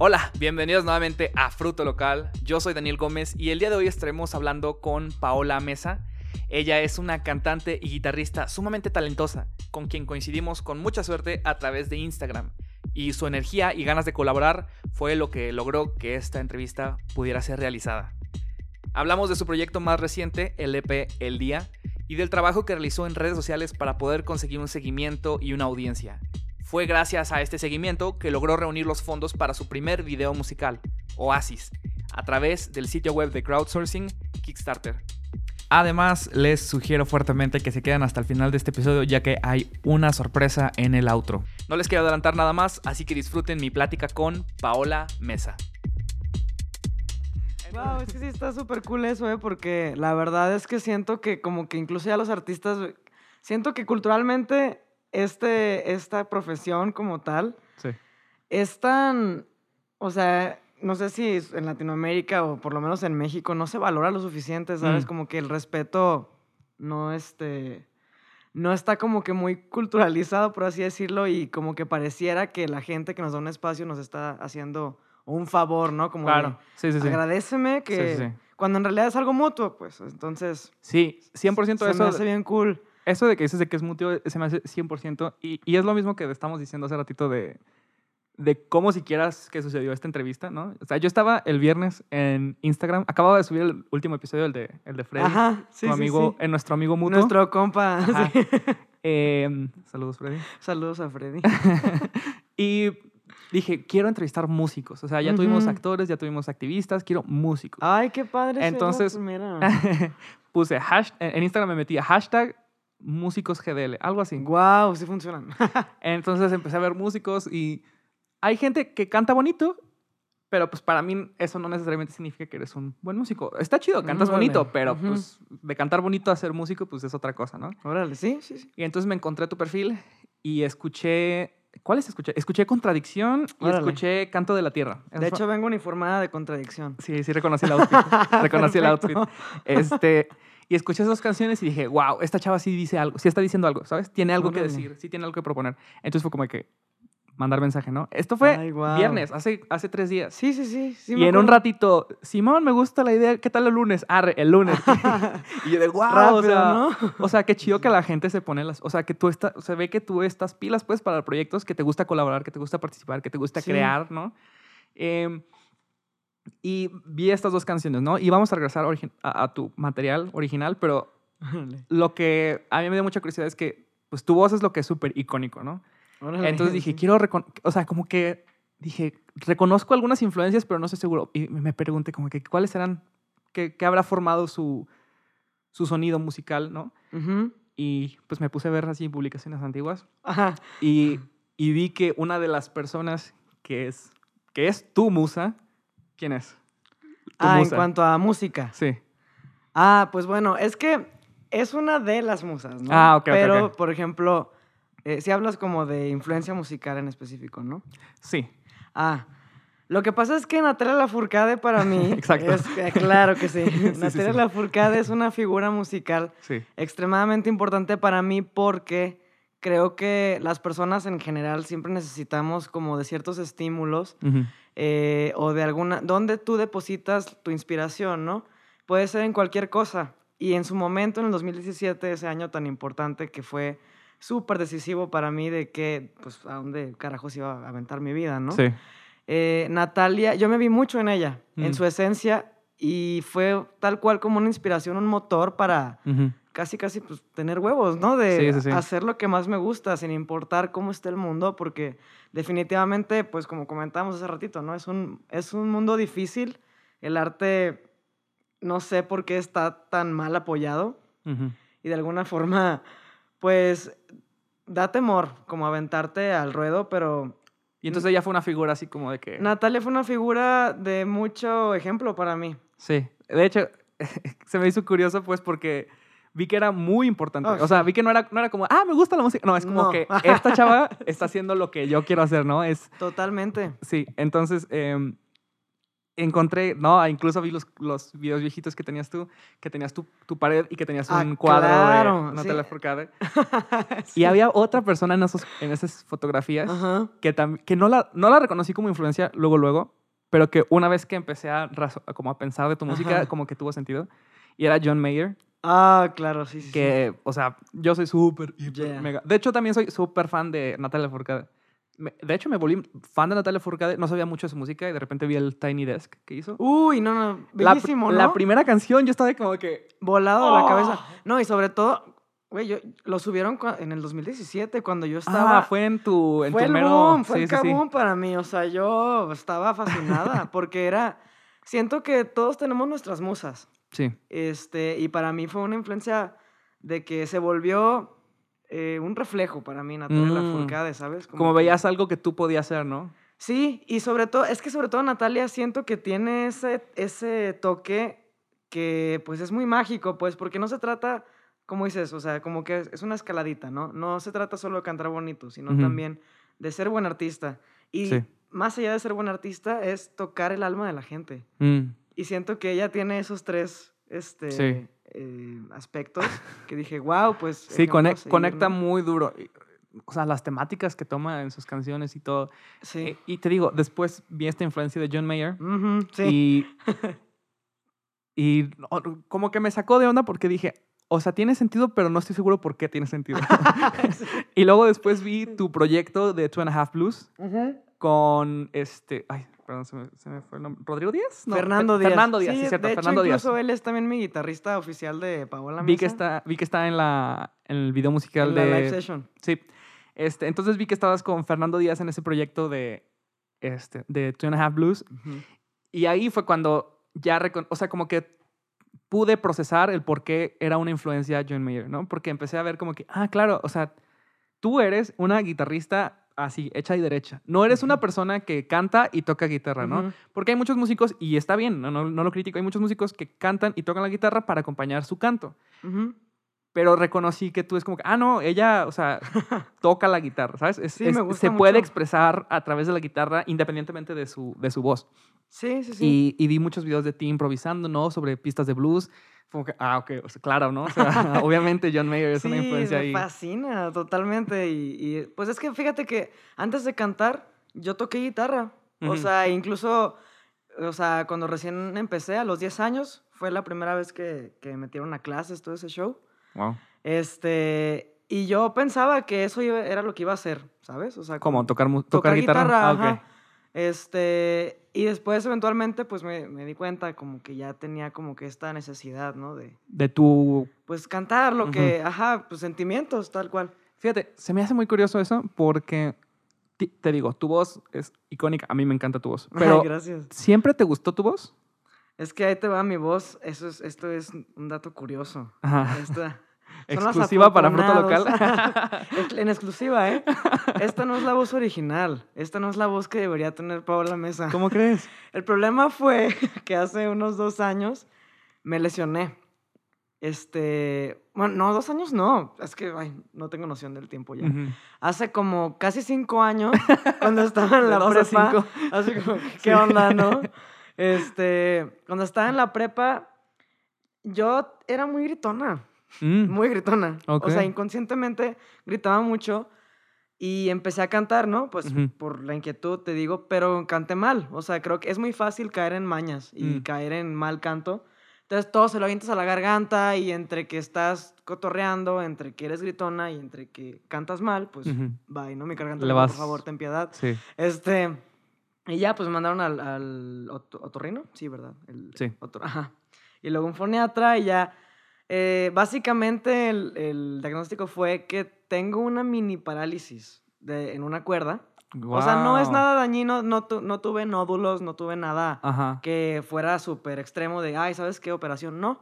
Hola, bienvenidos nuevamente a Fruto Local. Yo soy Daniel Gómez y el día de hoy estaremos hablando con Paola Mesa. Ella es una cantante y guitarrista sumamente talentosa, con quien coincidimos con mucha suerte a través de Instagram. Y su energía y ganas de colaborar fue lo que logró que esta entrevista pudiera ser realizada. Hablamos de su proyecto más reciente, el EP El Día, y del trabajo que realizó en redes sociales para poder conseguir un seguimiento y una audiencia. Fue gracias a este seguimiento que logró reunir los fondos para su primer video musical, Oasis, a través del sitio web de crowdsourcing Kickstarter. Además, les sugiero fuertemente que se queden hasta el final de este episodio ya que hay una sorpresa en el outro. No les quiero adelantar nada más, así que disfruten mi plática con Paola Mesa. Wow, es que sí está súper cool eso, ¿eh? Porque la verdad es que siento que como que incluso ya los artistas, siento que culturalmente este, esta profesión como tal Sí. es tan, o sea, no sé si en Latinoamérica o por lo menos en México no se valora lo suficiente, ¿sabes? Mm. Como que el respeto no, este, no está como que muy culturalizado, por así decirlo, y como que pareciera que la gente que nos da un espacio nos está haciendo un favor, ¿no? Como de, Claro, sí, sí, sí. agradeceme que... Cuando en realidad es algo mutuo, pues, entonces... Sí, 100% se eso. me hace bien cool. Eso de que dices de que es mutuo se me hace 100%. Y, y es lo mismo que estamos diciendo hace ratito de, de cómo siquiera que sucedió esta entrevista, ¿no? O sea, yo estaba el viernes en Instagram, acababa de subir el último episodio, el de, el de Freddy, Ajá, sí, tu sí, amigo, sí. eh, nuestro amigo mutuo. Nuestro compa. Eh, saludos, Freddy. Saludos a Freddy. y dije, quiero entrevistar músicos. O sea, ya tuvimos actores, ya tuvimos activistas, quiero músicos. Ay, qué padre. Entonces. Puse hash- en Instagram me metía hashtag músicos GDL, algo así. Wow, sí funcionan. Entonces empecé a ver músicos y hay gente que canta bonito, pero pues para mí eso no necesariamente significa que eres un buen músico. Está chido, cantas Órale. bonito, pero pues de cantar bonito a ser músico pues es otra cosa, ¿no? Órale, sí, sí, sí. Y entonces me encontré tu perfil y escuché... ¿Cuáles escuché? Escuché Contradicción y Órale. escuché Canto de la Tierra. De hecho, vengo uniformada de contradicción. Sí, sí reconocí el outfit. reconocí el outfit. Este, y escuché esas dos canciones y dije, wow, esta chava sí dice algo, sí está diciendo algo, ¿sabes? Tiene algo que Órale. decir, sí tiene algo que proponer. Entonces fue como que mandar mensaje, ¿no? Esto fue Ay, guau. viernes, hace, hace tres días. Sí, sí, sí. sí y en un ratito, Simón, me gusta la idea, ¿qué tal el lunes? Arre, el lunes. y yo de, wow, o Rápido, sea, ¿no? o sea, qué chido que la gente se pone las, o sea, que tú estás, se ve que tú estás pilas, pues, para proyectos que te gusta colaborar, que te gusta participar, que te gusta Sí. crear, ¿no? Em, y vi estas dos canciones, ¿no? Y vamos a regresar a, a tu material original, pero lo que a mí me dio mucha curiosidad es que, pues, tu voz es lo que es súper icónico, ¿no? Órale, Entonces dije, quiero, o sea, como que dije, reconozco algunas influencias, pero no estoy seguro. Y me pregunté como que cuáles eran, qué, qué habrá formado su, su sonido musical, ¿no? Ujú. Y pues me puse a ver así publicaciones antiguas Ajá. y, y vi que una de las personas que es, que es tu musa, ¿quién es? Tu Ah, en cuanto a música. Sí. Ah, pues bueno, es que es una de las musas, ¿no? Ah, ok, Pero, por ejemplo, eh, si hablas como de influencia musical en específico, ¿no? Sí. Ah, lo que pasa es que Natalia Lafourcade para mí... Exacto. es- claro que sí. Sí, sí, Natalia sí. Lafourcade es una figura musical Sí. extremadamente importante para mí porque creo que las personas en general siempre necesitamos como de ciertos estímulos Ujú. Eh, o de alguna, donde tú depositas tu inspiración, ¿no? Puede ser en cualquier cosa. Y en su momento, en el 2017, ese año tan importante que fue súper decisivo para mí de que, pues, a dónde carajos iba a aventar mi vida, ¿no? Sí. Eh, Natalia, yo me vi mucho en ella, en Mm. su esencia, y fue tal cual como una inspiración, un motor para Ujú. Casi, casi, pues, tener huevos, ¿no? De Sí, sí, sí. hacer lo que más me gusta, sin importar cómo esté el mundo, porque definitivamente, pues, como comentábamos hace ratito, ¿no? Es un, es un mundo difícil. El arte, no sé por qué está tan mal apoyado Ujú. y de alguna forma, pues, da temor como aventarte al ruedo, pero Y entonces ella fue una figura así como de que... Natalia fue una figura de mucho ejemplo para mí. Sí, de hecho, se me hizo curioso pues porque vi que era muy importante. Oh, o sea, sí. vi que no era, no era como, ah, me gusta la música. No, es como No. que esta chava está haciendo lo que yo quiero hacer, ¿no? Es, Totalmente. sí, entonces, em, encontré, no, incluso vi los, los videos viejitos que tenías tú, que tenías tu, tu pared y que tenías Ah, un cuadro claro, de sí. Natalia Forcade. Sí. Y había otra persona en, esos, en esas fotografías Ajá. que, tam- que no, la, no la reconocí como influencia luego, luego, pero que una vez que empecé a como a pensar de tu música, Ajá. como que tuvo sentido. Y era John Mayer, Ah, claro, sí, sí. sí. que, o sea, yo soy súper, Yeah. mega. De hecho, también soy súper fan de Natalia Forcade. De hecho, me volví fan de Natalia Forcade. No sabía mucho de su música y de repente vi el Tiny Desk que hizo. Uy, no, no, La bellísimo, la, ¿no? primera canción yo estaba como que... Volado de la ¡Oh! cabeza. No, y sobre todo, güey, lo subieron en el 2017 cuando yo estaba... Ah, fue en tu, en fue tu el mero... boom, fue sí, el sí, sí. para mí. O sea, yo estaba fascinada porque era... Siento que todos tenemos nuestras musas. Sí. Este, y para mí fue una influencia de que se volvió eh, un reflejo para mí, Natalia Mm. Lafourcade, ¿sabes? Como que- veías algo que tú podías hacer, ¿no? Sí, y sobre todo, es que sobre todo Natalia siento que tiene ese, ese toque que pues es muy mágico, pues, porque no se trata, como dices, o sea, como que es, una escaladita, ¿no? No se trata solo de cantar bonito, sino también de ser buen artista. Y Sí. más allá de ser buen artista, es tocar el alma de la gente. Mm. Y siento que ella tiene esos tres este, Sí. eh, aspectos que dije, wow, pues... Sí, ejemplo a conec- seguir", conecta ¿no? muy duro. O sea, las temáticas que toma en sus canciones y todo. Sí. Eh, Y te digo, después vi esta influencia de John Mayer. Ujú, sí. Y, y como que me sacó de onda porque dije, o sea, tiene sentido, pero no estoy seguro por qué tiene sentido. y luego después vi tu proyecto de Two and a Half Blues con este, ay, perdón, se me, se me fue el nombre. ¿Rodrigo Díaz? No, Fernando Fe- Díaz. Fernando Díaz, sí, cierto, Fernando Díaz. incluso él es también mi guitarrista oficial de Paola Vi que, Mesa, está, vi que está en, la, en el video musical en la de... live session. Sí. Este, entonces vi que estabas con Fernando Díaz en ese proyecto de, este, de Two and a Half Blues. Y ahí fue cuando ya, o sea, como que pude procesar el por qué era una influencia John Mayer, ¿no? Porque empecé a ver como que, ah, claro, o sea, tú eres una guitarrista así, hecha y derecha. No eres una persona que canta y toca guitarra, ¿no? Porque hay muchos músicos, y está bien, no, no, no lo critico, hay muchos músicos que cantan y tocan la guitarra para acompañar su canto. Pero reconocí que tú es como que, ah, no, ella, o sea, toca la guitarra, ¿sabes? Es- Sí, es- me gusta se puede expresar a través de la guitarra independientemente de su, de su voz. Sí, sí, sí. Y, y vi muchos videos de ti improvisando, ¿no? Sobre pistas de blues. Como que, ah, ok, o sea, claro, ¿no? O sea, obviamente John Mayer es una influencia me ahí. fascina totalmente. Y, y, pues es que fíjate que antes de cantar, yo toqué guitarra. O sea, incluso, o sea, cuando recién empecé, a los 10 años, fue la primera vez que, que me metieron a clases, todo ese show. Wow. Este, y yo pensaba que eso iba- era lo que iba a hacer, ¿sabes? O sea, como ¿Tocar, tocar, guitarra? Ah, ajá. Este, y después eventualmente pues me, me di cuenta como que ya tenía como que esta necesidad, ¿no? De De tu... pues cantar lo que, ajá, pues sentimientos, tal cual. Fíjate, se me hace muy curioso eso porque, te digo, tu voz es icónica. A mí me encanta tu voz. Pero, Ay, gracias. ¿siempre te gustó tu voz? Es que ahí te va mi voz, eso es, esto es un dato curioso. Ajá. Esta- Exclusiva para afortunados. Local. En exclusiva, ¿eh? Esta no es la voz original, esta no es la voz que debería tener Paola Mesa. ¿Cómo crees? El problema fue que hace unos dos años me lesioné. Este, bueno, no, dos años no, es que ay, no tengo noción del tiempo ya. Hace como casi cinco años, cuando estaba en la dos prepa, cinco. así como, ¿qué Sí. onda, no? Este, cuando estaba en la prepa, yo era muy gritona, Mm. muy gritona. O Ok. sea, inconscientemente gritaba mucho y empecé a cantar, ¿no? Pues Ujú. por la inquietud, te digo, pero canté mal. O sea, creo que es muy fácil caer en mañas y Mm. caer en mal canto. Entonces todo se lo avientas a la garganta y entre que estás cotorreando, entre que eres gritona y entre que cantas mal, pues Ujú. bye, ¿no? Mi garganta, Le vas- por favor, ten piedad. Sí, Este, y ya, pues me mandaron al, al oto- otorrino, sí, ¿verdad? El, Sí. otor- ajá. Y luego un foniatra y ya. Eh, básicamente el, el diagnóstico fue que tengo una mini parálisis de, en una cuerda. O sea, no es nada dañino, no, tu- no tuve nódulos, no tuve nada Ajá. que fuera súper extremo de, ay, ¿sabes qué? Operación, no.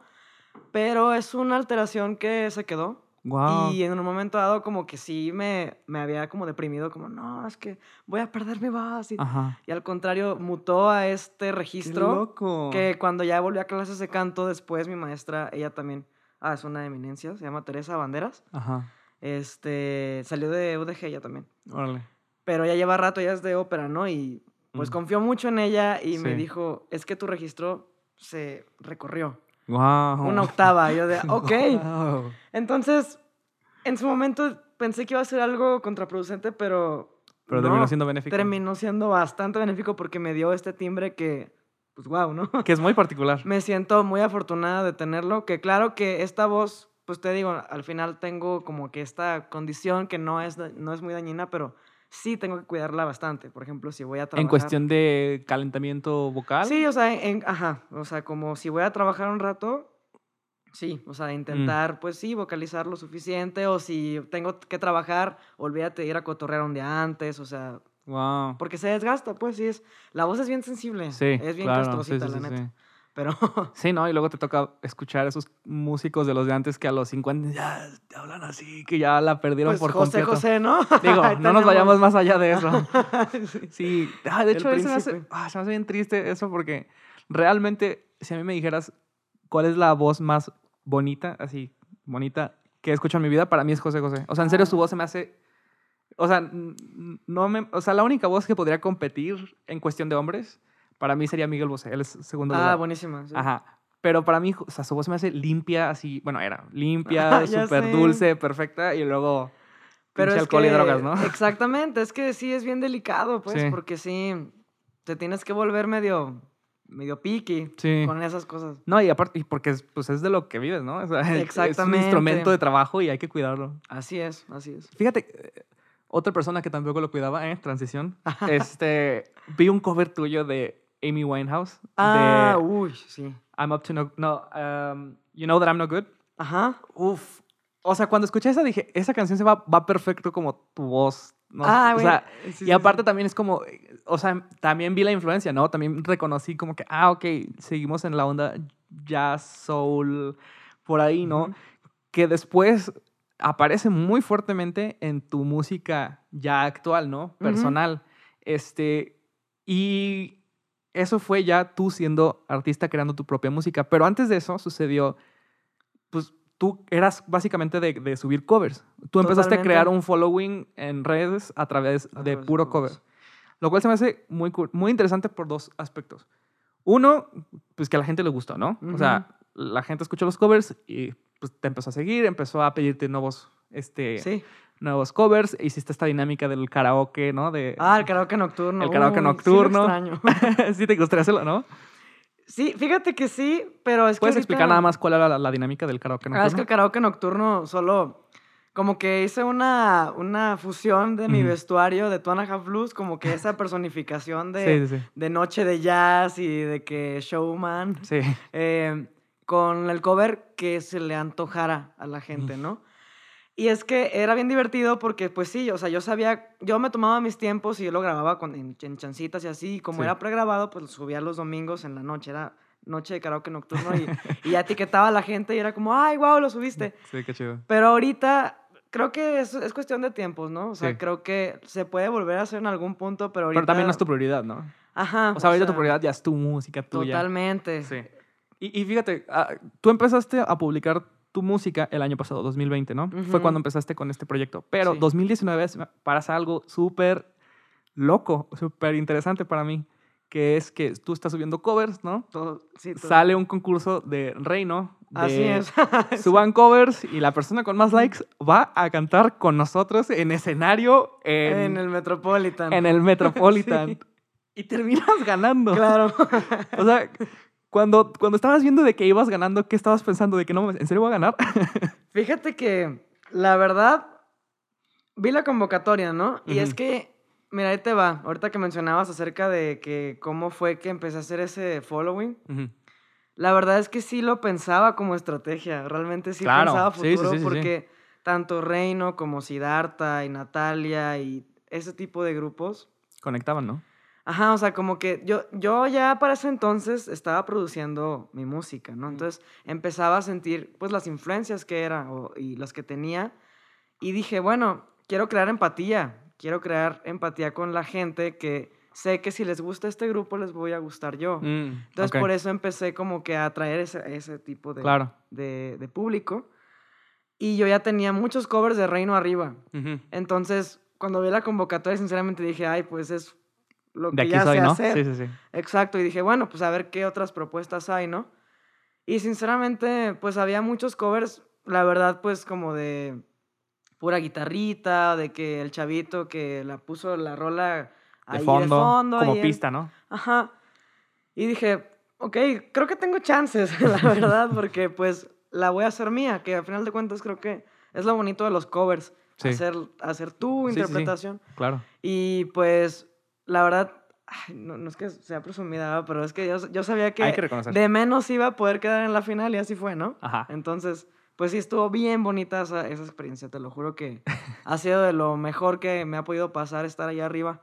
Pero es una alteración que se quedó. Wow. Y en un momento dado como que sí me, me había como deprimido, como, no, es que voy a perder mi voz. Y, al contrario, mutó a este Qué registro loco. que cuando ya volví a clases de canto, después mi maestra, ella también, ah, es una eminencia, se llama Teresa Banderas, Ajá. este, salió de UDG ella también. Órale. Pero ya lleva rato, ya es de ópera, ¿no? Y pues Mm. confió mucho en ella y me dijo, es que tu registro se recorrió. Wow. Una octava. Y yo de, ok. Wow. Entonces, en su momento pensé que iba a ser algo contraproducente, pero... Pero no, terminó siendo benéfico. Terminó siendo bastante benéfico porque me dio este timbre que, pues wow, ¿no? Que es muy particular. Me siento muy afortunada de tenerlo, que claro que esta voz, pues te digo, al final tengo como que esta condición que no es, no es muy dañina, pero sí tengo que cuidarla bastante. Por ejemplo, si voy a trabajar... En cuestión de calentamiento vocal. Sí, o sea, en, ajá, o sea, como si voy a trabajar un rato, sí, o Mm. sea, intentar, pues sí, vocalizar lo suficiente, o si tengo que trabajar, olvídate de ir a cotorrear un día antes, o sea, Wow. porque se desgasta, pues sí, es, la voz es bien sensible, Sí, es bien claro, sí, castrocita, sí, la neta, sí. pero... Sí, ¿no? Y luego te toca escuchar a esos músicos de los de antes que a los 50 ya te hablan así, que ya la perdieron Pues por José completo. José, ¿no? Digo, no nos vayamos más allá de eso. Sí. Ah, de hecho, eso me hace, ah, se me hace bien triste eso porque realmente, si a mí me dijeras cuál es la voz más bonita, así, bonita, que he escuchado en mi vida, para mí es José José. O sea, en serio, su voz se me hace... O sea, no me, o sea, la única voz que podría competir en cuestión de hombres, para mí sería Miguel Bosé. Es segundo Ah, lugar. buenísima. sí. Ajá. Pero para mí, o sea, su voz me hace limpia, así, bueno, era limpia, súper dulce, perfecta, y luego Pero pinche alcohol y que- drogas, ¿no? Exactamente, es que sí es bien delicado, pues, Sí. porque sí, te tienes que volver medio, medio piqui Sí. con esas cosas. No, y aparte, y porque es, pues es de lo que vives, ¿no? O sea, es- es un Exactamente. instrumento de trabajo y hay que cuidarlo. Así es, así es. Fíjate, eh, otra persona que tampoco lo cuidaba, ¿eh? Transición. este, vi un cover tuyo de Amy Winehouse. Ah, de uy, sí. I'm up to no... No, um, You Know That I'm No Good. Ajá. Uf. O sea, cuando escuché esa dije, esa canción se va, va perfecto como tu voz. ¿no? Ah, o sea, sí, y aparte sí. también es como, o sea, también vi la influencia, ¿no? También reconocí como que, ah, ok, seguimos en la onda jazz, soul, por ahí, ¿no? Que después aparece muy fuertemente en tu música ya actual, ¿no? Personal. Este, y eso fue ya tú siendo artista creando tu propia música. Pero antes de eso sucedió, pues tú eras básicamente de, de subir covers. Tú empezaste a crear un following en redes a través A de través de puro cover. Lo cual se me hace muy, muy interesante por dos aspectos. Uno, pues que a la gente le gustó, ¿no? O sea, la gente escuchó los covers y pues te empezó a seguir, empezó a pedirte nuevos, este, Sí. nuevos covers, hiciste esta dinámica del karaoke, ¿no? De, Ah, el karaoke nocturno. El karaoke Uy, sí nocturno. extraño. sí te gustaría hacerlo, ¿no? sí, fíjate que sí, pero es que ¿Puedes ahorita- explicar nada más cuál era la, la dinámica del karaoke Ah, es que nocturno? el karaoke nocturno solo... Como que hice una, una fusión de mi vestuario de Two and a Half Blues, como que esa personificación de, Sí, sí, de noche de jazz y de que showman, sí. Sí. eh, con el cover que se le antojara a la gente, ¿no? Y es que era bien divertido porque, pues sí, o sea, yo sabía, yo me tomaba mis tiempos y yo lo grababa con, en, en chancitas y así, y como Sí. era pregrabado, pues lo subía los domingos en la noche, era noche de karaoke nocturno y, y ya etiquetaba a la gente y era como, ay, wow, lo subiste. Sí, qué chido. Pero ahorita creo que es, es cuestión de tiempos, ¿no? O sea, Sí. creo que se puede volver a hacer en algún punto, pero ahorita... Pero también no es tu prioridad, ¿no? Ajá. O sea, ahorita tu prioridad ya es tu música tuya. Totalmente. Sí. Y, y fíjate, ah, tú empezaste a publicar tu música el año pasado, 2020, ¿no? Fue Ujú. cuando empezaste con este proyecto. Pero Sí. 2019 es- pasa algo súper loco, súper interesante para mí, que es que tú estás subiendo covers, ¿no? Todo- sí, todo. Sale un concurso de Reino. De Así es. Suban covers y la persona con más likes va a cantar con nosotros en escenario en, en el Metropolitan. en el Metropolitan. Sí. Y terminas ganando. Claro. O sea, cuando, cuando estabas viendo de que ibas ganando, ¿qué estabas pensando? ¿De que no, en serio voy a ganar? Fíjate que, la verdad, vi la convocatoria, ¿no? Y es que, mira, ahí te va. Ahorita que mencionabas acerca de que cómo fue que empecé a hacer ese following. La verdad es que sí lo pensaba como estrategia. Realmente sí Claro, pensaba futuro sí, sí, sí. porque tanto Reino como Siddhartha y Natalia y ese tipo de grupos Conectaban, ¿no? Ajá, o sea, como que yo, yo ya para ese entonces estaba produciendo mi música, ¿no? Entonces empezaba a sentir pues las influencias que era o- y las que tenía y dije, bueno, quiero crear empatía, quiero crear empatía con la gente que sé que si les gusta este grupo les voy a gustar yo. Mm, Entonces por eso empecé como que a atraer ese, ese tipo de, Claro. de, de público y yo ya tenía muchos covers de Reino Arriba. Entonces, cuando vi la convocatoria, sinceramente dije, ay, pues es lo De que aquí ya soy, sé ¿no? hacer. Sí, sí, sí. Exacto, y dije, bueno, pues a ver qué otras propuestas hay, ¿no? Y sinceramente, pues había muchos covers, la verdad, pues como de pura guitarrita, de que el chavito que la puso la rola ahí De fondo, de fondo como en- pista, ¿no? Ajá. Y dije, ok, creo que tengo chances, la verdad, porque pues la voy a hacer mía, que al final de cuentas creo que es lo bonito de los covers, Sí. hacer, hacer tu Sí, sí, sí. interpretación. Claro. Y pues, la verdad, ay, no, no es que sea presumida, pero es que yo, yo sabía que, que de menos iba a poder quedar en la final y así fue, ¿no? Ajá. Entonces, pues sí, estuvo bien bonita esa, esa experiencia, te lo juro que ha sido de lo mejor que me ha podido pasar estar allá arriba.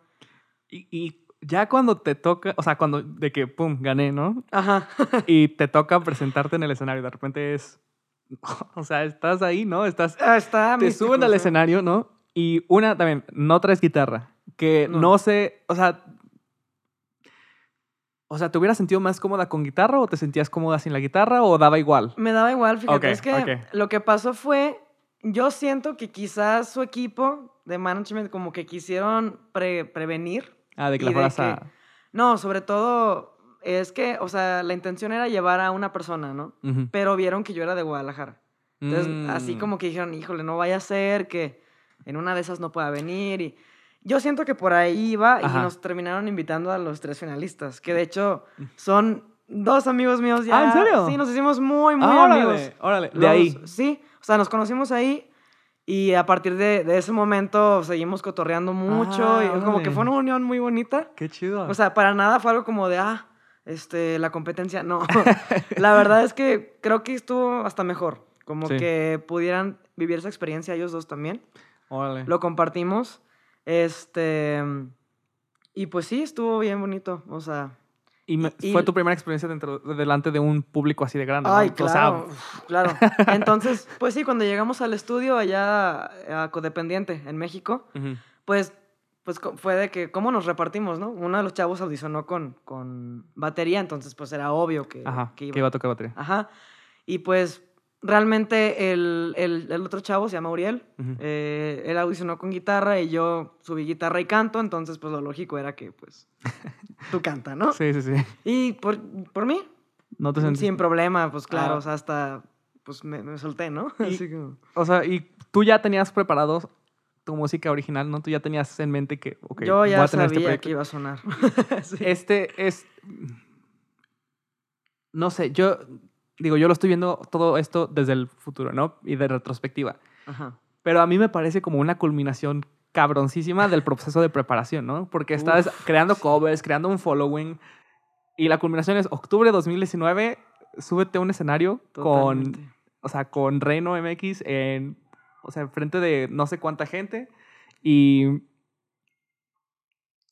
Y, y ya cuando te toca, o sea, cuando de que, pum, gané, ¿no? Ajá. Y te toca presentarte en el escenario, de repente es, o sea, estás ahí, ¿no? Estás, Ah, Está te místico, suben al escenario, ¿no? Y una también, no traes guitarra, que no, No. sé, o sea, o sea, ¿te hubieras sentido más cómoda con guitarra o te sentías cómoda sin la guitarra o daba igual? Me daba igual, fíjate. Es que lo que pasó fue, yo siento que quizás su equipo de management como que quisieron pre- prevenir. Ah, de que la fueras que-. No, sobre todo es que, o sea, la intención era llevar a una persona, ¿no? Pero vieron que yo era de Guadalajara. Entonces, así Mm. como que dijeron, híjole, no vaya a ser que en una de esas no pueda venir. Y yo siento que por ahí iba y Ajá. nos terminaron invitando a los tres finalistas, que de hecho son dos amigos míos ya. Ah, ¿en serio? Sí, nos hicimos muy, muy Ah, amigos. órale, órale, de ahí. Sí, o sea, nos conocimos ahí y a partir de, de ese momento seguimos cotorreando mucho Ah, y como que fue una unión muy bonita. Qué chido. O sea, para nada fue algo como de, ah, este, la competencia. No, la verdad es que creo que estuvo hasta mejor. Como Sí. que pudieran vivir esa experiencia ellos dos también. órale. Lo compartimos. Este. Y pues sí, estuvo bien bonito. O sea. Y, me- y- fue tu primera experiencia dentro, delante de un público así de grande. ¿no? Ay, O sea, claro. claro. Entonces, pues sí, cuando llegamos al estudio allá a Codependiente, en México, ujú. pues, pues co- fue de que, ¿cómo nos repartimos, no? Uno de los chavos audicionó con, con batería, entonces, pues era obvio que, Ajá, que que iba a tocar batería. Ajá. Y pues realmente el, el- el otro chavo se llama Uriel. Eh, él audicionó con guitarra y yo subí guitarra y canto, entonces pues lo lógico era que pues tú canta, ¿no? Sí, sí, sí. Y por, por mí, No te sentiste- sin problema, pues claro, Ah. o sea, hasta pues me, me solté, ¿no? Y- Así como- O sea, y tú ya tenías preparado tu música original, ¿no? Tú ya tenías en mente que, ok, yo voy ya a tener este sabía proyecto. que iba a sonar. Sí. Este es. No sé, yo. Digo, yo lo estoy viendo todo esto desde el futuro, ¿no? Y de retrospectiva. Ajá. Pero a mí me parece como una culminación cabroncísima del proceso de preparación, ¿no? Porque estás creando covers, creando un following. Y la culminación es octubre de 2019. Súbete a un escenario con, o sea, con Reino MX en, o sea, enfrente de no sé cuánta gente. Y,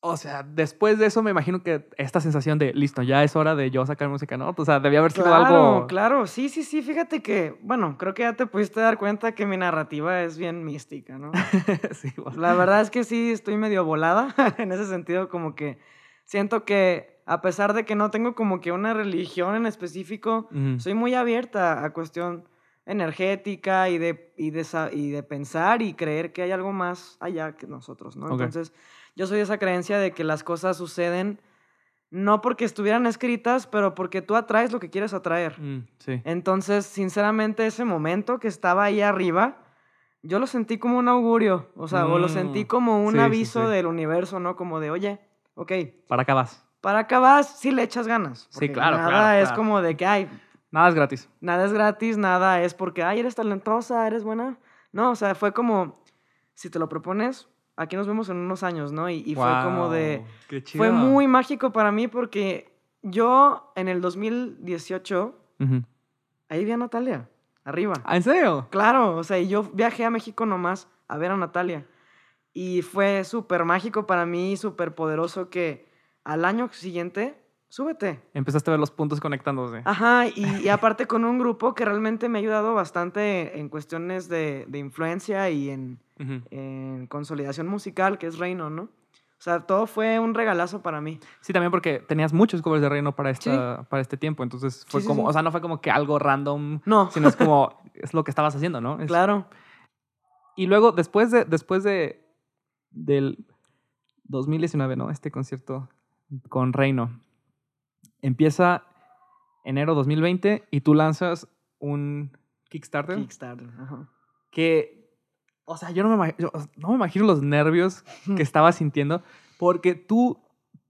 o sea, después de eso me imagino que esta sensación de, listo, ya es hora de yo sacar música, ¿no? O sea, debía haber sido Claro, algo... claro, sí, sí, sí, fíjate que, bueno, creo que ya te pudiste dar cuenta que mi narrativa es bien mística, ¿no? sí, bueno. La verdad es que sí estoy medio volada en ese sentido, como que siento que a pesar de que no tengo como que una religión en específico, soy muy abierta a cuestión energética y de, y de, y de pensar y creer que hay algo más allá que nosotros, ¿no? Entonces, yo soy esa creencia de que las cosas suceden no porque estuvieran escritas, pero porque tú atraes lo que quieres atraer. Mm, sí. Entonces, sinceramente, ese momento que estaba ahí arriba, yo lo sentí como un augurio, o sea, o lo sentí Mm, como un sí, aviso sí. del universo, ¿no? Como de, oye, ok, Para acá vas. para acá vas, sí le echas ganas. Sí, claro, Nada claro, es claro. como de que, ay, Nada es gratis. nada es gratis, nada es porque, ay, eres talentosa, eres buena. No, o sea, fue como, si te lo propones, aquí nos vemos en unos años, ¿no? Y, y fue como de, qué fue chido. muy mágico para mí porque yo en el 2018, Ujú. ahí vi a Natalia, arriba. Ah, ¿En serio? Claro, o sea, yo viajé a México nomás a ver a Natalia. Y fue súper mágico para mí, súper poderoso que al año siguiente, súbete. Empezaste a ver los puntos conectándose. Ajá, y, y aparte con un grupo que realmente me ha ayudado bastante en cuestiones de, de influencia y en, en consolidación musical, que es Reino, ¿no? O sea, todo fue un regalazo para mí. Sí, también porque tenías muchos covers de Reino para, esta, para este tiempo. Entonces fue sí, como, sí. o sea, no fue como que algo random, No, sino es como, es lo que estabas haciendo, ¿no? Es- claro. Y luego, después de, después de, del, 2019, ¿no? Este concierto con Reino. Empieza enero 2020 y tú lanzas un Kickstarter. Kickstarter, ajá. Que, o sea, yo no me, yo no me imagino los nervios que estabas sintiendo porque tú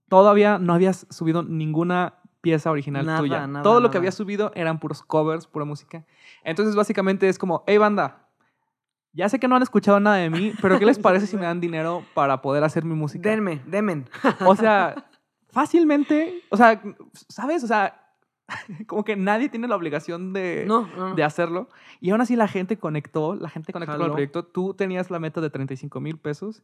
todavía no habías subido ninguna pieza original Nada, tuya. nada, Todo lo que nada. habías subido eran puros covers, pura música. Entonces, básicamente es como, hey, banda, ya sé que no han escuchado nada de mí, pero ¿qué les parece si me dan dinero para poder hacer mi música? Denme, demen. O sea, fácilmente, o sea, ¿sabes? O sea, como que nadie tiene la obligación de, No, no, no. de hacerlo. Y aún así la gente conectó, la gente conectó con el proyecto. Tú tenías la meta de 35 mil pesos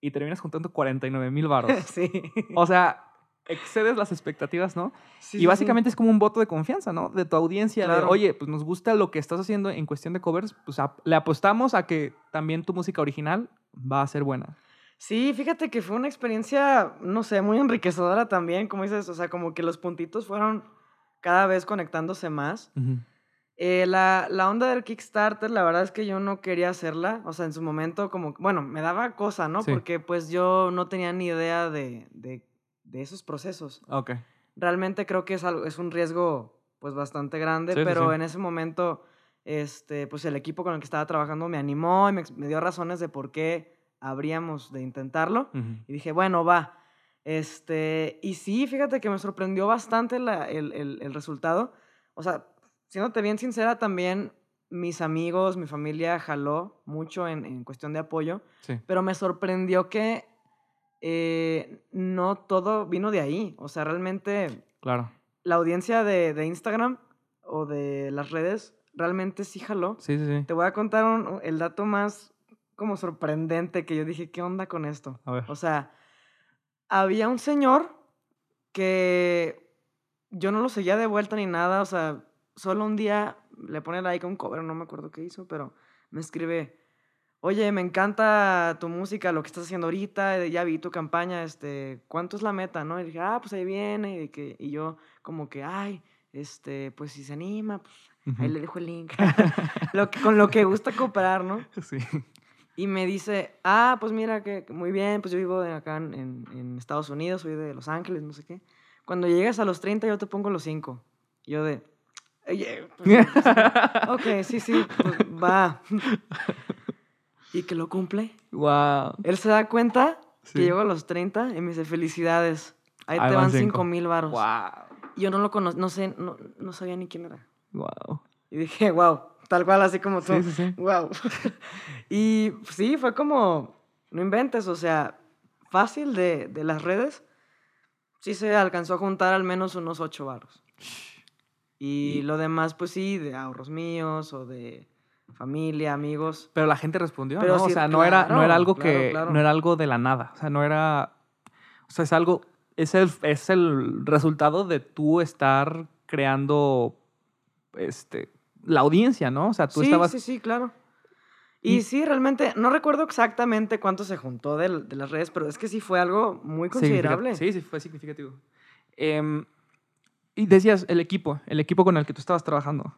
y terminas juntando 49 mil baros. Sí. O sea, excedes las expectativas, ¿no? Sí, y sí. básicamente es como un voto de confianza, ¿no? De tu audiencia, de, oye, pues nos gusta lo que estás haciendo en cuestión de covers, pues le apostamos a que también tu música original va a ser buena. Sí, fíjate que fue una experiencia, no sé, muy enriquecedora también, como dices, o sea, como que los puntitos fueron cada vez conectándose más. Eh, la, la onda del Kickstarter, la verdad es que yo no quería hacerla, o sea, en su momento como, bueno, me daba cosa, ¿no? Sí. Porque pues yo no tenía ni idea de, de, de esos procesos. Ok. Realmente creo que es, algo, es un riesgo pues bastante grande, Sí, pero sí. en ese momento, este, pues el equipo con el que estaba trabajando me animó y me, me dio razones de por qué habríamos de intentarlo. Y dije, bueno, va. Este, y sí, fíjate que me sorprendió bastante la- el, el- el resultado. O sea, siéndote bien sincera, también mis amigos, mi familia jaló mucho en, en cuestión de apoyo, Sí. pero me sorprendió que eh, no todo vino de ahí. O sea, realmente Claro. la audiencia de, de Instagram o de las redes realmente sí jaló. Sí, sí, sí. Te voy a contar un- el dato más como sorprendente que yo dije, ¿qué onda con esto? A ver. O sea, había un señor que yo no lo seguía de vuelta ni nada, o sea, solo un día le pone like a un cover, no me acuerdo qué hizo, pero me escribe, oye, me encanta tu música, lo que estás haciendo ahorita, ya vi tu campaña, este, ¿cuánto es la meta, no? Y dije, ah, pues ahí viene, y, que, y yo como que, ay, este, pues si se anima, pues ahí le dejo el link, lo que, con lo que gusta cooperar, ¿no? Sí. Y me dice, ah, pues mira, que muy bien, pues yo vivo acá en, en- Estados Unidos, soy de Los Ángeles, no sé qué. Cuando llegues a los 30 yo te pongo los 5. Yo de, oye, pues, pues, ok, sí, sí, pues va. y que lo cumple. wow. Él se da cuenta Sí. que llego a los 30 y me dice, felicidades, ahí, Ahí te van van cinco. 5 mil varos. Wow. Yo no lo conozco, no sé, no, no sabía ni quién era. Wow. Y dije, wow, tal cual, así como tú. Sí, sí, sí. Wow. y sí, fue como, no inventes, o sea, fácil de, de las redes. Sí se alcanzó a juntar al menos unos ocho varos. Y, Y- lo demás, pues sí, de ahorros míos o de familia, amigos. Pero la gente respondió, Pero ¿no? o sea, no, era, no era algo claro, que. claro. No era algo de la nada. O sea, no era. O sea, es algo. Es el, es el resultado de tú estar creando. Este. La audiencia, ¿no? O sea, tú sí, estabas. sí, sí, claro. Y, Y- sí, realmente, no recuerdo exactamente cuánto se juntó de, las redes, pero es que sí fue algo muy considerable. Sí, sí, fue significativo. Em, y decías, el equipo, el equipo con el que tú estabas trabajando.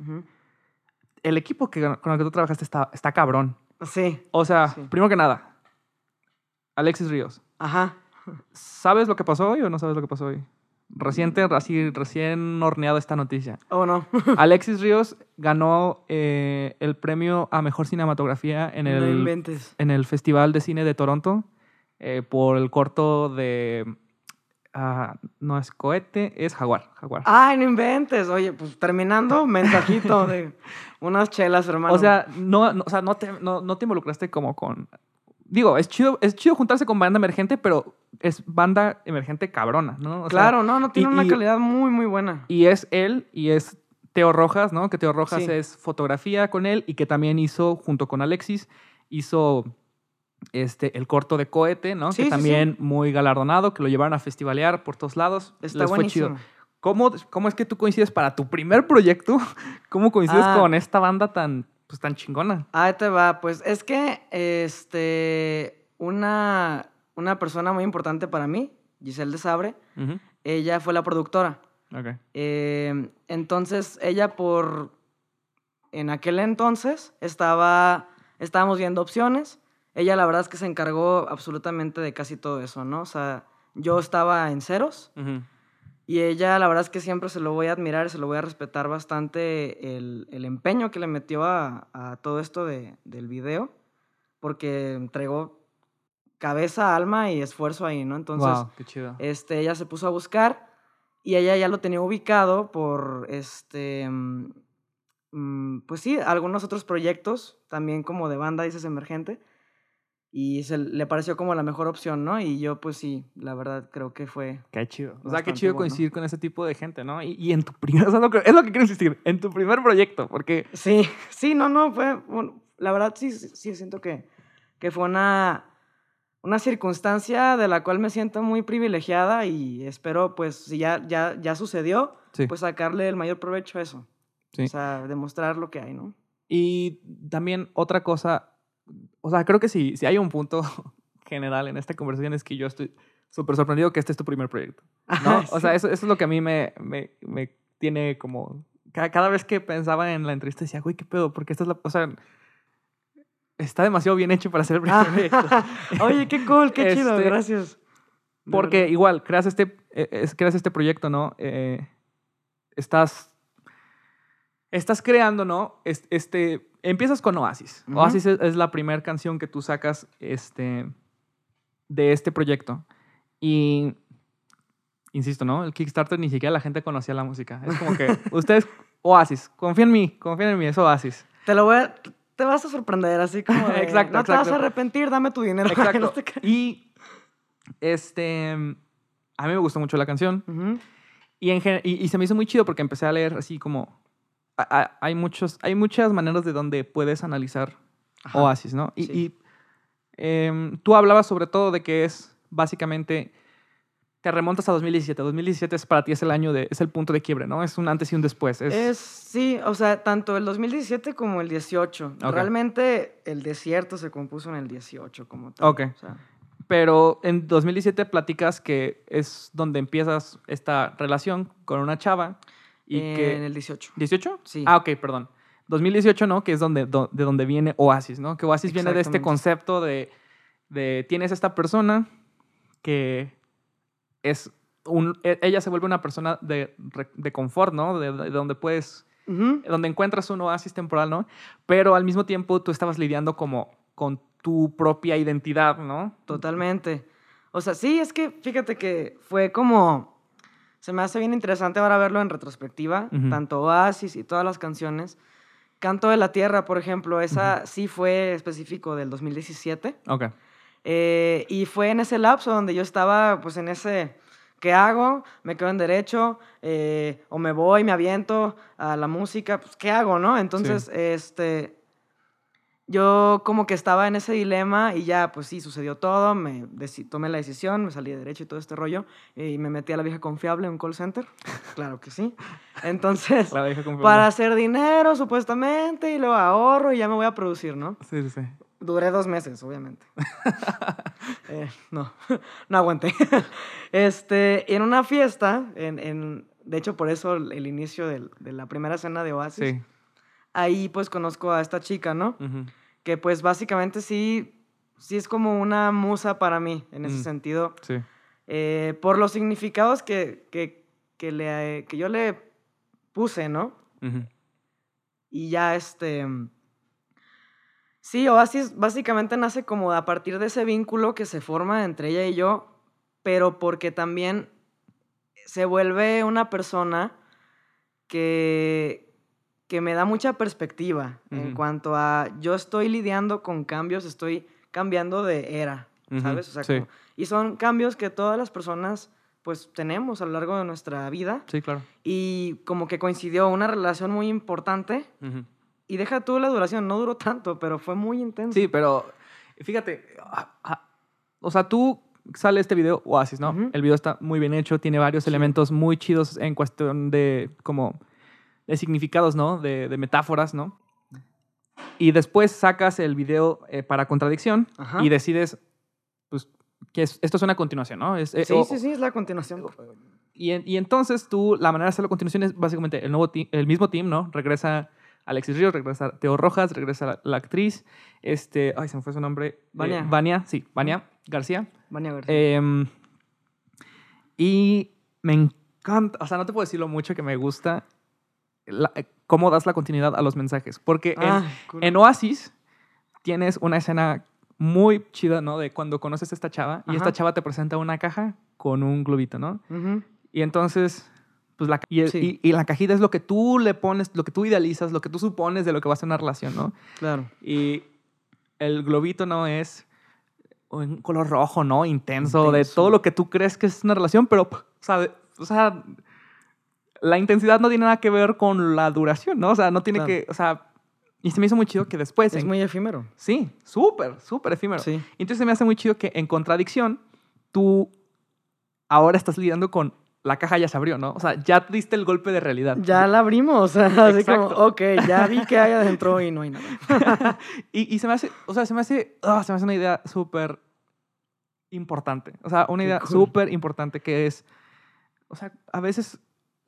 El equipo que, con el que tú trabajaste está, está cabrón. Sí, O sea, Sí. primero que nada, Alexis Ríos. ajá. ¿Sabes lo que pasó hoy o no sabes lo que pasó hoy? Reciente, así, recién horneado esta noticia. Oh, no. Alexis Ríos ganó eh, el premio a mejor cinematografía en el, en el Festival de Cine de Toronto eh, por el corto de. ah, no es cohete, es jaguar. jaguar. Ay, no inventes. Oye, pues terminando, mensajito de unas chelas, hermano. o sea, no, no- o sea no, te, no, no te involucraste como con. Digo, es chido, es chido juntarse con banda emergente, pero es banda emergente cabrona, ¿no? O sea, claro, no, no tiene y- una y- calidad muy, muy buena. Y es él y es Teo Rojas, ¿no? Que Teo Rojas Sí. es fotografía con él y que también hizo, junto con Alexis, hizo este, el corto de Cohete, ¿no? Sí, que sí, también muy galardonado, que lo llevaron a festivalear por todos lados. Está Les fue chido. ¿Cómo, ¿Cómo es que tú coincides para tu primer proyecto? ¿Cómo coincides Ah. con esta banda tan, pues, tan chingona? Ahí te va, pues es que este, una, una persona muy importante para mí, Giselle de Sabre, ella fue la productora. Ok. Eh, entonces, ella por... En aquel entonces estaba, estábamos viendo opciones ella la verdad es que se encargó absolutamente de casi todo eso, ¿no? O sea, yo estaba en ceros Ujú. Y ella la verdad es que siempre se lo voy a admirar, se lo voy a respetar bastante el, el empeño que le metió a, a todo esto de, del video, porque entregó cabeza, alma y esfuerzo ahí, ¿no? Entonces, Guau, qué chido. este, ella se puso a buscar y ella ya lo tenía ubicado por, este, mm, mm, pues sí, algunos otros proyectos, también como de banda, dices, emergente, y se le pareció como la mejor opción, ¿no? Y yo, pues sí, la verdad creo que fue... Qué chido. O sea, qué chido bueno. coincidir con ese tipo de gente, ¿no? Y, y en tu primer, o sea, lo que- es lo que quiero insistir, en tu primer proyecto, porque Sí, sí, no, no, fue, bueno, la verdad sí, sí sí siento que, que fue una, una circunstancia de la cual me siento muy privilegiada y espero, pues, si ya, ya, ya sucedió, Sí. pues sacarle el mayor provecho a eso. Sí. O sea, demostrar lo que hay, ¿no? Y también otra cosa, o sea, creo que si, si hay un punto general en esta conversación es que yo estoy súper sorprendido que este es tu primer proyecto, ¿no? O sea, eso, eso es lo que a mí me, me, me tiene como... Cada, cada vez que pensaba en la entrevista decía, güey, ¿qué pedo? Porque esta es la... O sea, está demasiado bien hecho para ser el primer proyecto. Ah, Oye, qué cool, qué chido, Este, gracias. De Porque igual, creas este, eh, creas este proyecto, ¿no? Eh, estás, estás creando, ¿no? Es- Este, empiezas con Oasis. Oasis es, es la primera canción que tú sacas este, de este proyecto. Y, insisto, ¿no? El Kickstarter ni siquiera la gente conocía la música. Es como que, ustedes, Oasis, confíen en mí, confíen en mí, es Oasis. Te lo voy a... Te vas a sorprender, así como de, Exacto, No te vas a arrepentir, dame tu dinero. no Exacto. te ca- Y, este, a mí me gustó mucho la canción. Y, en y, y se me hizo muy chido porque empecé a leer así como... hay, muchos, hay muchas maneras de donde puedes analizar Ajá. Oasis, ¿no? Y, Sí. y, em, tú hablabas sobre todo de que es básicamente... Te remontas a 2017. 2017 es para ti es el año de... Es el punto de quiebre, ¿no? Es un antes y un después. Es, Es, sí, o sea, tanto el 2017 como el 18. Ok. Realmente el desierto se compuso en el 18 como tal. Ok. o sea, Pero en 2017 platicas que es donde empiezas esta relación con una chava y que... En el 18. ¿18? Sí. Ah, ok, perdón. 2018, ¿no? Que es donde, do- de donde viene Oasis, ¿no? Que Oasis viene de este concepto de, de tienes esta persona que es un... e- Ella se vuelve una persona de, de confort, ¿no? De, de donde puedes... Donde encuentras un oasis temporal, ¿no? Pero al mismo tiempo tú estabas lidiando como con tu propia identidad, ¿no? Totalmente. O sea, sí, es que fíjate que fue como... Se me hace bien interesante ahora verlo en retrospectiva, Ujú. tanto Oasis y todas las canciones. Canto de la Tierra, por ejemplo, esa sí fue específico del 2017. Ok. Eh, y fue en ese lapso donde yo estaba, pues en ese, ¿qué hago? ¿Me quedo en derecho? Eh, ¿O me voy, me aviento a la música? Pues, ¿qué hago, no? Entonces, este, yo como que estaba en ese dilema y ya, pues sí, sucedió todo, me tomé la decisión, me salí de derecho y todo este rollo, y me metí a la vieja confiable en un call center, claro que sí. Entonces, La vieja confiable. para hacer dinero, supuestamente, y luego ahorro y ya me voy a producir, ¿no? Sí, sí, sí. Duré dos meses, obviamente. Eh, no, no aguanté. Este, en una fiesta, en, en- de hecho por eso el, el inicio del- de la primera escena de Oasis, Sí. Ahí pues conozco a esta chica, ¿no? Que pues básicamente sí, sí es como una musa para mí, en ese Mm. sentido, Sí. eh, por los significados que, que, que, le, que yo le puse, ¿no? Y ya este... Sí, Oasis básicamente nace como a partir de ese vínculo que se forma entre ella y yo, pero porque también se vuelve una persona que, que me da mucha perspectiva en Ujú. cuanto a yo estoy lidiando con cambios, estoy cambiando de era, Ujú, ¿sabes? O sea, sí. como- y son cambios que todas las personas pues tenemos a lo largo de nuestra vida Sí, claro. y como que coincidió una relación muy importante Ujú. y deja tú la duración, no duró tanto, pero fue muy intenso. Sí, pero fíjate, ah, ah, o sea, tú sale este video Oasis, ¿no? El video está muy bien hecho, tiene varios Sí. elementos muy chidos en cuestión de como de significados, ¿no? De, de metáforas, ¿no? Y después sacas el video eh, para contradicción Ajá. y decides, pues, que es- esto es una continuación, ¿no? Es, eh, Sí, o- sí, sí, es la continuación. Y, en- y entonces tú, la manera de hacerlo a continuación es básicamente el, nuevo team- el mismo team, ¿no? Regresa Alexis Ríos, regresa Teo Rojas, regresa la, la actriz, este, ay, se me fue su nombre. eh, Vania. Vania, sí, Vania García. Vania García. Em, y me encanta, o sea, no te puedo decir lo mucho que me gusta la- eh, cómo das la continuidad a los mensajes. Porque en, Ah, cool. en Oasis tienes una escena muy chida, ¿no? De cuando conoces a esta chava y esta Ajá. chava te presenta una caja con un globito, ¿no? Y entonces, pues la, y, el- Sí. y- y la cajita es lo que tú le pones, lo que tú idealizas, lo que tú supones de lo que va a ser una relación, ¿no? Claro. Y el globito no es un color rojo, ¿no? Intenso, de Intenso. todo lo que tú crees que es una relación, pero, o sea, de- o sea, la intensidad no tiene nada que ver con la duración, ¿no? O sea, no tiene Claro. que, o sea, y se me hizo muy chido que después... Es en- muy efímero. Sí, súper, súper efímero. Sí. Entonces se me hace muy chido que en contradicción, tú ahora estás lidiando con la caja ya se abrió, ¿no? O sea, ya diste el golpe de realidad. Ya la abrimos. O sea, así como, ok, ya vi que hay adentro y no hay nada. y, y se me hace, o sea, se me hace, ah, se me hace una idea súper importante. O sea, una idea cool. súper importante que es, o sea, a veces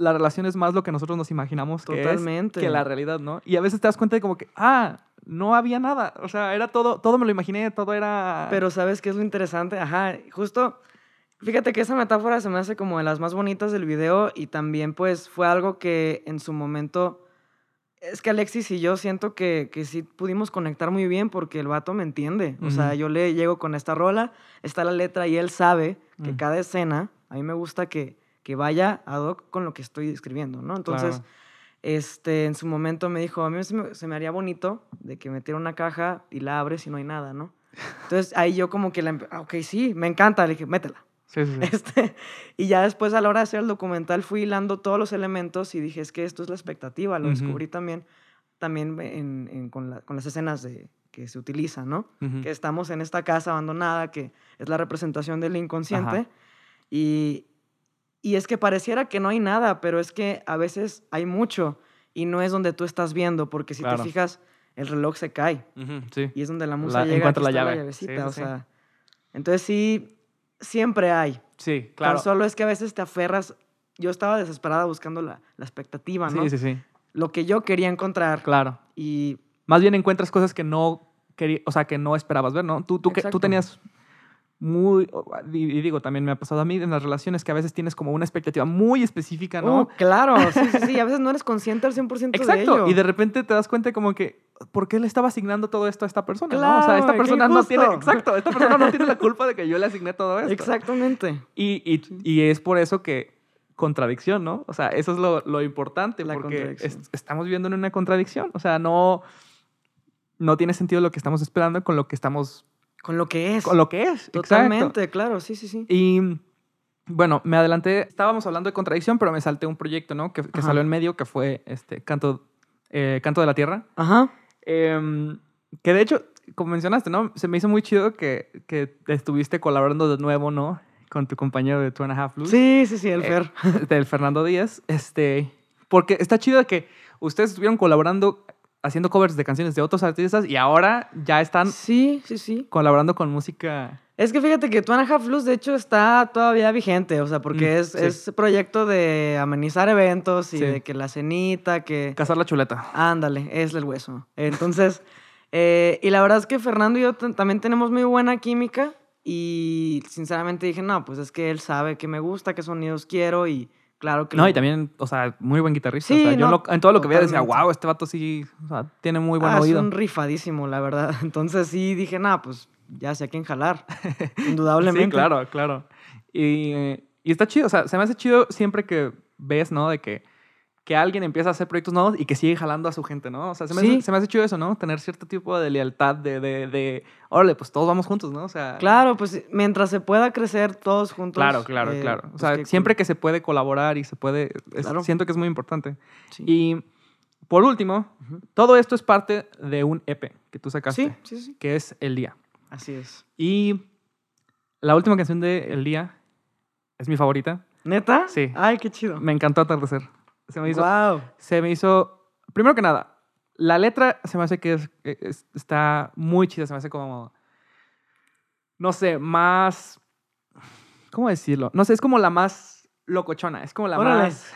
la relación es más lo que nosotros nos imaginamos que Totalmente. es que la realidad, ¿no? Y a veces te das cuenta de como que, ah, no había nada. O sea, era todo, todo me lo imaginé, todo era... Pero ¿sabes qué es lo interesante? Ajá, justo, fíjate que esa metáfora se me hace como de las más bonitas del video y también pues fue algo que en su momento... Es que Alexis y yo siento que, que sí pudimos conectar muy bien porque el vato me entiende. O sea, yo le llego con esta rola, está la letra y él sabe que cada escena, a mí me gusta que, que vaya ad hoc con lo que estoy escribiendo, ¿no? Entonces, Claro. este, en su momento me dijo, a mí se me, se me haría bonito de que metiera una caja y la abres y no hay nada, ¿no? Entonces ahí yo como que la, ah, ok, sí, me encanta, le dije, métela. Sí, sí, sí. Este, y ya después a la hora de hacer el documental fui hilando todos los elementos y dije, es que esto es la expectativa, lo descubrí también, también en- en- con, la- con las escenas de, que se utilizan, ¿no? Que estamos en esta casa abandonada, que es la representación del inconsciente. Ajá. Y, y es que pareciera que no hay nada, pero es que a veces hay mucho y no es donde tú estás viendo, porque si Claro. te fijas, el reloj se cae Ujú, sí. y es donde la musa La- llega. encuentra la llave. llavecita, Sí, sí, o sea, entonces sí, siempre hay. Sí, Claro. claro. solo es que a veces te aferras. Yo estaba desesperada buscando la, la expectativa, ¿no? Sí, sí, sí. Lo que yo quería encontrar. Claro. Y Más bien encuentras cosas que no querí- o sea, que no esperabas ver, ¿no? Tú, tú, que, tú tenías muy, y, digo, también me ha pasado a mí en las relaciones que a veces tienes como una expectativa muy específica, ¿no? Uh, claro, sí, sí, sí. A veces no eres consciente al 100% de Exacto, ello. y de repente te das cuenta como que, ¿por qué le estaba asignando todo esto a esta persona? ¿no? O sea, esta Claro, persona no tiene, exacto, esta persona no tiene la culpa de que yo le asigné todo esto. Exactamente. Y, y, y es por eso que contradicción, ¿no? O sea, eso es lo, lo importante, La porque es- estamos viviendo en una contradicción. O sea, no, no tiene sentido lo que estamos esperando con lo que estamos, Con lo que es. con lo que es. Exacto. Totalmente, claro, sí, sí, sí. Y bueno, me adelanté, estábamos hablando de contradicción, pero me salté un proyecto, ¿no? Que, que salió en medio, que fue este Canto, eh, Canto de la Tierra. Ajá. Em, que de hecho, como mencionaste, ¿no? Se me hizo muy chido que, que estuviste colaborando de nuevo, ¿no? Con tu compañero de Two and a Half Blues. Sí, sí, sí, el Eh, Fer. del Fernando Díaz. Este, porque está chido que ustedes estuvieron colaborando, haciendo covers de canciones de otros artistas y ahora ya están Sí, sí, sí. colaborando con música. Es que fíjate que Two and a Half Blues, de hecho, está todavía vigente, o sea, porque Mm, es, sí. es proyecto de amenizar eventos y Sí. de que la cenita, que... Cazar la chuleta. Ándale, es el hueso. Entonces, eh, y la verdad es que Fernando y yo también tenemos muy buena química y sinceramente dije, no, pues es que él sabe que me gusta, qué sonidos quiero y claro que... No, y también, o sea, muy buen guitarrista. Sí, o sea, yo lo- en todo lo que veía decía, wow, este vato sí, o sea, tiene muy buen Ah, oído. Es un rifadísimo, la verdad. Entonces sí dije, no, pues ya sé a quién jalar. Indudablemente. Sí, claro, claro. Y, y está chido, o sea, se me hace chido siempre que ves, ¿no? De que, que alguien empieza a hacer proyectos nuevos y que sigue jalando a su gente, ¿no? O sea, se me, Sí. hace, se me hace chido eso, ¿no? Tener cierto tipo de lealtad, de, de, de, órale, pues todos vamos juntos, ¿no? O sea, Claro, pues mientras se pueda crecer todos juntos. claro, claro, eh, claro. O pues, sea, siempre que se puede colaborar y se puede, es- Claro. siento que es muy importante. Sí. Y por último, todo esto es parte de un EP que tú sacaste, Sí, sí, sí. que es El Día. Así es. Y la última canción de El Día es mi favorita. ¿Neta? Sí. Ay, qué chido. Me encantó Atardecer. Se me hizo, Wow. se me hizo, primero que nada, la letra se me hace que es- es- está muy chida, se me hace como, no sé, más, ¿cómo decirlo? No sé, es como la más locochona, es como la Órale. más,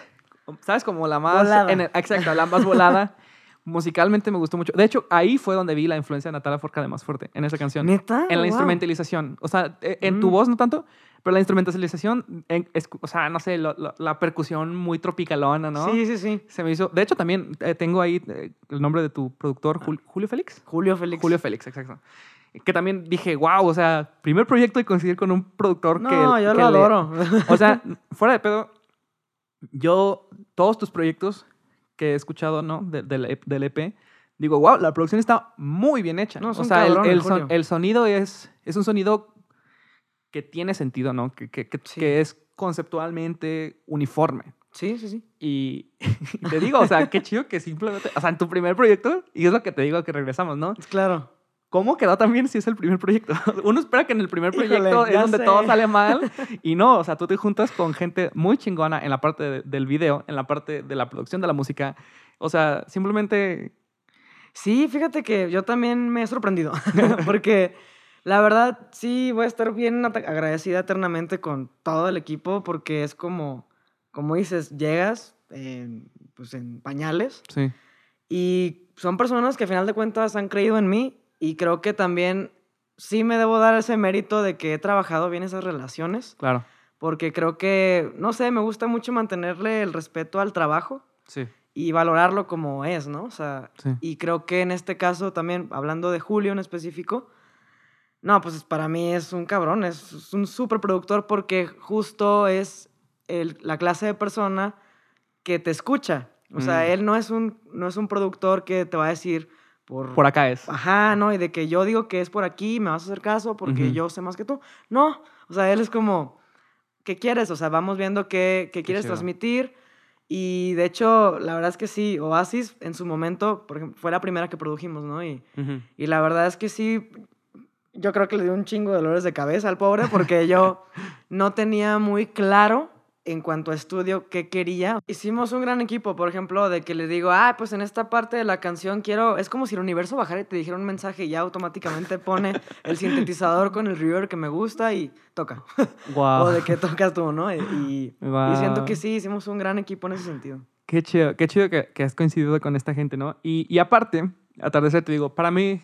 ¿sabes? Como la más, exacto, la más volada, Musicalmente me gustó mucho. De hecho, ahí fue donde vi la influencia de Natalia Forca de más fuerte, en esa canción. ¿Neta? En la Wow. instrumentalización. O sea, e- en tu Mm. voz no tanto, pero la instrumentalización, en- es- o sea, no sé, lo- lo- la percusión muy tropicalona, ¿no? Sí, sí, sí. Se me hizo. De hecho, también eh, tengo ahí eh, el nombre de tu productor, Jul- Julio Félix. Julio Félix. Julio Félix, exacto. Que también dije, wow, o sea, primer proyecto y coincidir con un productor No, que. yo que lo le- adoro. O sea, fuera de pedo, yo, todos tus proyectos que he escuchado, ¿no? De- del, EP- del EP, digo, wow, la producción está muy bien hecha. No, o sea, el, cabrón, el el son- el sonido es, es un sonido que tiene sentido, ¿no? Que, que, que- Sí. que es conceptualmente uniforme. Sí, sí, sí. Y, y te digo, o sea, qué chido que simplemente, o sea, en tu primer proyecto, y es lo que te digo que regresamos, ¿no? Claro. ¿Cómo quedó también si es el primer proyecto? Uno espera que en el primer Híjole, proyecto es ya donde sé. todo sale mal y no, o sea, tú te juntas con gente muy chingona en la parte de- del video, en la parte de la producción de la música. O sea, simplemente Sí, fíjate que yo también me he sorprendido, porque la verdad sí voy a estar bien agradecida eternamente con todo el equipo, porque es como, como dices, llegas en, pues en pañales sí, y son personas que a final de cuentas han creído en mí y creo que también sí me debo dar ese mérito de que he trabajado bien esas relaciones, claro. porque creo que, no sé, me gusta mucho mantenerle el respeto al trabajo Sí, y valorarlo como es, ¿no? O sea, sí. y creo que en este caso también, hablando de Julio en específico, no, pues para mí es un cabrón, es, es un súper productor porque justo es el- la clase de persona que te escucha. O sea, Mm. él no es, un, no es un productor que te va a decir por... Por acá es. Ajá, ¿no? Y de que yo digo que es por aquí, me vas a hacer caso porque yo sé más que tú. No, o sea, él es como, ¿qué quieres? O sea, vamos viendo qué, qué quieres chido. transmitir. Y de hecho, la verdad es que sí, Oasis en su momento, por ejemplo, fue la primera que produjimos, ¿no? Y, y la verdad es que sí, yo creo que le dio un chingo de dolores de cabeza al pobre porque yo no tenía muy claro en cuanto a estudio qué quería. Hicimos un gran equipo, por ejemplo, de que le digo, ah, pues en esta parte de la canción quiero, es como si el universo bajara y te dijera un mensaje y ya automáticamente pone el sintetizador con el reverb que me gusta y toca. Guau. O de que tocas tú, ¿no? Y, y- y siento que sí, hicimos un gran equipo en ese sentido. Qué chido, qué chido que, que has coincidido con esta gente, ¿no? Y, y aparte, atardecer, te digo, para mí,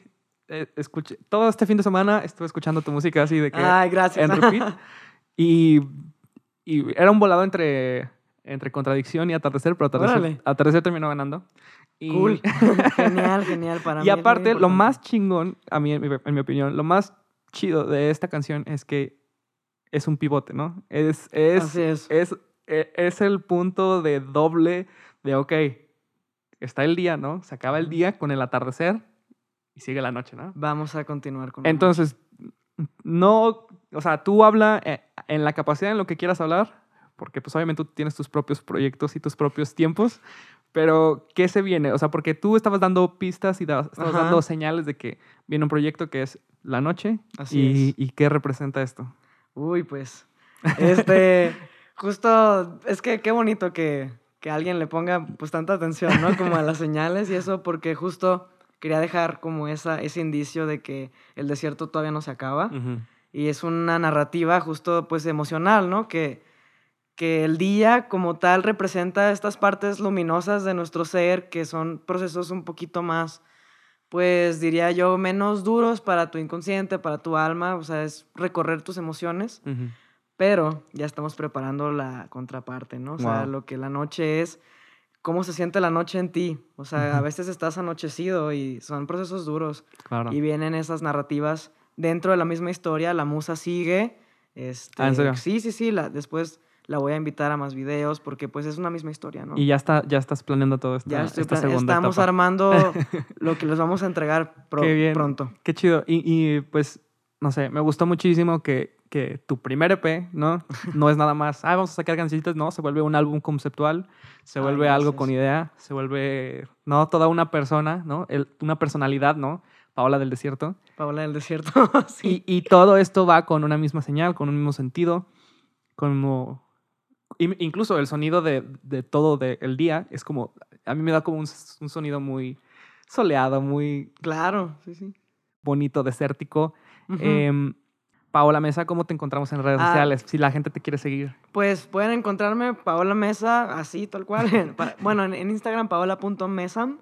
eh, escuché, todo este fin de semana estuve escuchando tu música así de que Ay, gracias. en repeat. y, y era un volado entre, entre contradicción y atardecer, pero atardecer, Órale. atardecer terminó ganando. Y, Cool. genial, genial para mí. y aparte, lo más chingón, a mí, en mi, en mi opinión, lo más chido de esta canción es que es un pivote, ¿no? Es, es, Así es. es, e- es el punto de doble de, ok, está el día, ¿no? Se acaba el día con el atardecer y sigue la noche, ¿no? Vamos a continuar con Entonces, no, o sea, tú habla eh, en la capacidad en lo que quieras hablar, porque pues obviamente tú tienes tus propios proyectos y tus propios tiempos, pero ¿qué se viene? O sea, porque tú estabas dando pistas y da- estabas Ajá. dando señales de que viene un proyecto que es la noche Así y, es. y qué representa esto. Uy, pues. Este, justo, es que qué bonito que, que alguien le ponga pues tanta atención, ¿no? Como a las señales y eso, porque justo quería dejar como esa, ese indicio de que el desierto todavía no se acaba. Y es una narrativa justo pues emocional, ¿no? Que, que el día como tal representa estas partes luminosas de nuestro ser, que son procesos un poquito más, pues diría yo, menos duros para tu inconsciente, para tu alma, o sea, es recorrer tus emociones, pero ya estamos preparando la contraparte, ¿no? O sea, Wow. lo que la noche es, cómo se siente la noche en ti, o sea, a Ujú. veces estás anochecido y son procesos duros. Claro. Y vienen esas narrativas dentro de la misma historia, la musa sigue. Este, Ah, ¿en serio? Sí, sí, sí, la, después la voy a invitar a más videos porque pues es una misma historia, ¿no? Y ya, está, ya estás planeando todo esto. ya estoy esta segunda estamos etapa. armando lo que les vamos a entregar pro- Qué bien. pronto. Qué chido. Y, y, pues, no sé, me gustó muchísimo que, que tu primer EP, ¿no? No es nada más, ah, vamos a sacar cancioncitas, no, se vuelve un álbum conceptual, se Ay, vuelve algo gracias. con idea, se vuelve, no, toda una persona, ¿no? El- una personalidad, ¿no? Paola del Desierto. Paola del desierto. sí. Y, y todo esto va con una misma señal, con un mismo sentido, como... in- Incluso el sonido de, de todo de- el día es como, a mí me da como un, un sonido muy soleado, muy Claro, sí, sí. bonito, desértico. Em, Paola Mesa, ¿cómo te encontramos en redes Ah. sociales? Si la gente te quiere seguir. Pues pueden encontrarme Paola Mesa, así, tal cual. bueno, en, Instagram, paola.mesam.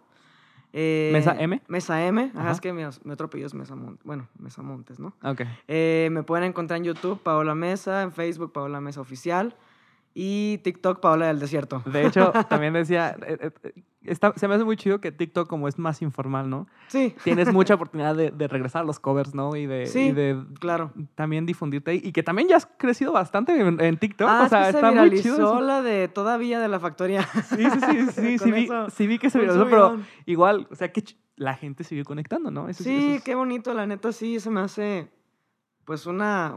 Eh, ¿Mesa M? Mesa M. Ajá, Ajá. es que mi, mi otro apellido es Mesa Montes. Bueno, Mesa Montes, ¿no? Ok. Eh, me pueden encontrar en YouTube, Paola Mesa, en Facebook, Paola Mesa Oficial. Y TikTok, Paola del Desierto. De hecho, también decía, eh, eh, está- se me hace muy chido que TikTok como es más informal, ¿no? Sí, Tienes mucha oportunidad de, de regresar a los covers, ¿no? Y de, Sí. y de claro. también difundirte. Y que también ya has crecido bastante en, en TikTok. Ah, o sea, es que se está muy chido. la de Todavía de la Factoría. Sí, sí, sí, sí, sí, Con vi, sí vi que se viralizó, pero igual, o sea, que la gente siguió conectando, ¿no? Eso, Sí, eso es- qué bonito, la neta sí se me hace pues una,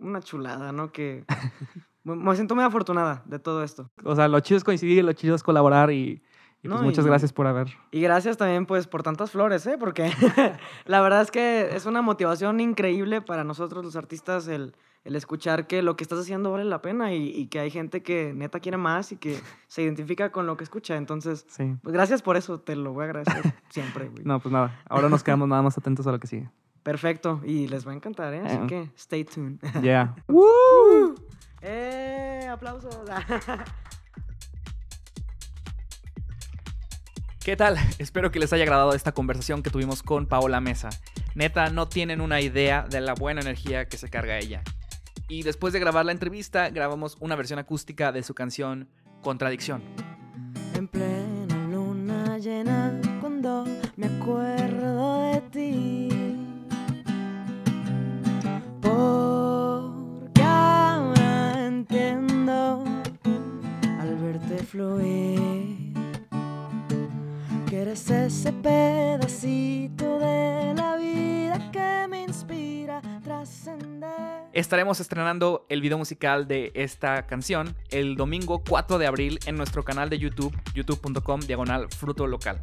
una chulada, ¿no? Que me- siento muy afortunada de todo esto. O sea, lo chido es coincidir, lo chido es colaborar y, y pues No, muchas y- gracias por haber. Y gracias también pues por tantas flores, ¿eh? Porque la verdad es que es una motivación increíble para nosotros los artistas el, el escuchar que lo que estás haciendo vale la pena y, y que hay gente que neta quiere más y que se identifica con lo que escucha. Entonces, Sí. pues gracias por eso, te lo voy a agradecer siempre, güey. No, pues nada. Ahora nos quedamos nada más atentos a lo que sigue. Perfecto, y les va a encantar, ¿eh? Así Eh. que stay tuned. Yeah. ¡Eh! ¡Aplausos! ¿Qué tal? Espero que les haya agradado esta conversación que tuvimos con Paola Mesa. Neta, no tienen una idea de la buena energía que se carga ella. Y después de grabar la entrevista, grabamos una versión acústica de su canción Contradicción. En plena luna llena, cuando me acuerdo ese pedacito de la vida que me inspira trascender. Estaremos estrenando el video musical de esta canción el domingo 4 de abril en nuestro canal de YouTube, youtube.com diagonal fruto local.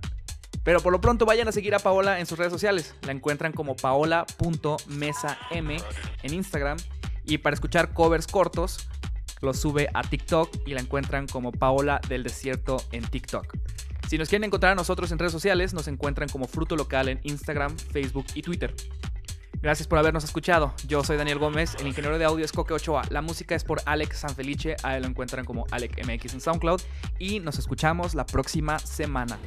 Pero por lo pronto vayan a seguir a Paola en sus redes sociales. La encuentran como paola.mesam en Instagram. Y para escuchar covers cortos, los sube a TikTok y la encuentran como Paola del Desierto en TikTok. Si nos quieren encontrar a nosotros en redes sociales, nos encuentran como Fruto Local en Instagram, Facebook y Twitter. Gracias por habernos escuchado. Yo soy Daniel Gómez, el ingeniero de audio es Coque Ochoa. La música es por Alex Sanfelice, a él lo encuentran como Alec MX en SoundCloud. Y nos escuchamos la próxima semana.